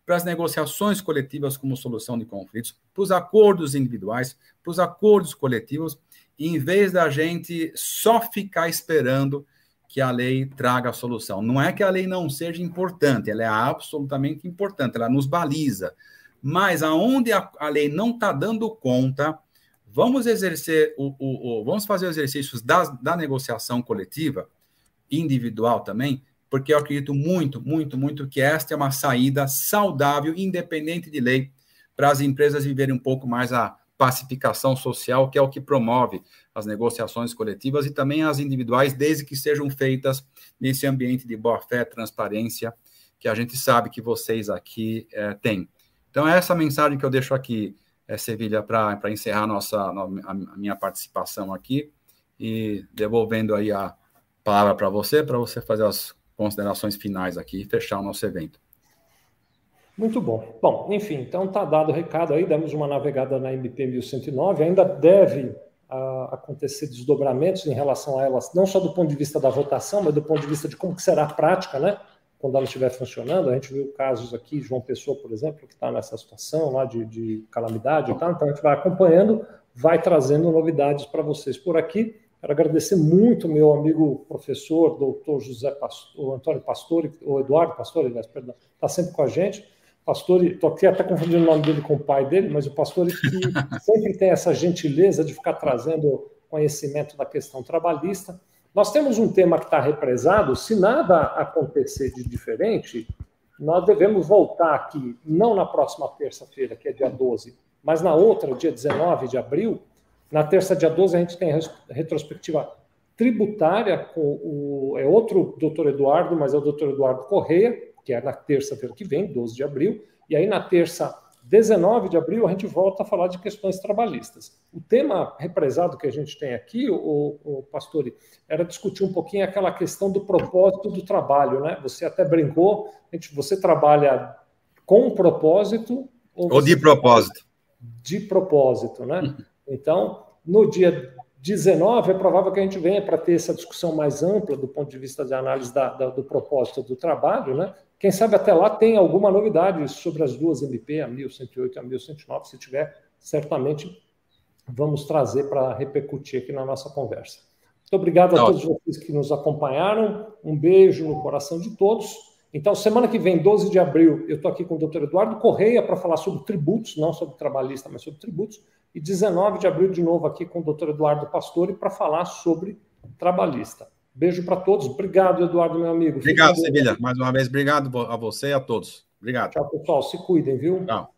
Para as negociações coletivas como solução de conflitos, para os acordos individuais, para os acordos coletivos, em vez da gente só ficar esperando que a lei traga a solução. Não é que a lei não seja importante, ela é absolutamente importante, ela nos baliza. Mas aonde a, a lei não está dando conta, vamos exercer o, o, o, vamos fazer exercícios da, da negociação coletiva, individual também, porque eu acredito muito, muito, muito que esta é uma saída saudável, independente de lei, para as empresas viverem um pouco mais a pacificação social, que é o que promove as negociações coletivas e também as individuais, desde que sejam feitas nesse ambiente de boa-fé, transparência, que a gente sabe que vocês aqui é, têm. Então, é essa mensagem que eu deixo aqui, é, Sevilha, para encerrar nossa, a minha participação aqui e devolvendo aí a palavra para você, para você fazer as considerações finais aqui e fechar o nosso evento.
Muito bom. Bom, enfim, então está dado o recado aí, demos uma navegada na MP 1109, ainda deve uh, acontecer desdobramentos em relação a elas, não só do ponto de vista da votação, mas do ponto de vista de como que será a prática, né? Quando ela estiver funcionando, a gente viu casos aqui, João Pessoa, por exemplo, que está nessa situação lá de, de calamidade e tal, então a gente vai acompanhando, vai trazendo novidades para vocês por aqui. Quero agradecer muito meu amigo professor, doutor José Pastor, Antônio Pastore, ou Eduardo Pastore, perdão, está sempre com a gente pastor, estou aqui até confundindo o nome dele com o pai dele, mas o pastor que [laughs] sempre tem essa gentileza de ficar trazendo conhecimento da questão trabalhista. Nós temos um tema que está represado, se nada acontecer de diferente, nós devemos voltar aqui, não na próxima terça-feira, que é dia 12, mas na outra, dia 19 de abril. Na terça, dia 12, a gente tem retrospectiva tributária com o. É outro doutor Eduardo, mas é o doutor Eduardo Correia, que é na terça-feira que vem, 12 de abril, e aí na terça 19 de abril, a gente volta a falar de questões trabalhistas. O tema represado que a gente tem aqui, o, o Pastore, era discutir um pouquinho aquela questão do propósito do trabalho, né? Você até brincou, gente, você trabalha com propósito
ou, ou de propósito?
De propósito, né? Então, no dia 19, é provável que a gente venha para ter essa discussão mais ampla do ponto de vista de análise da, da, do propósito do trabalho, né? Quem sabe até lá tem alguma novidade sobre as duas MP, a 1108 e a 1109. Se tiver, certamente vamos trazer para repercutir aqui na nossa conversa. Muito obrigado a Não. todos vocês que nos acompanharam. Um beijo no coração de todos. Então, semana que vem, 12 de abril, eu estou aqui com o doutor Eduardo Correia para falar sobre tributos, não sobre trabalhista, mas sobre tributos. E 19 de abril, de novo, aqui com o doutor Eduardo Pastore para falar sobre trabalhista. Beijo para todos. Obrigado, Eduardo, meu amigo.
Obrigado, Sevilha. Mais uma vez, obrigado a você e a todos. Obrigado.
Tchau, pessoal. Se cuidem, viu? Tchau.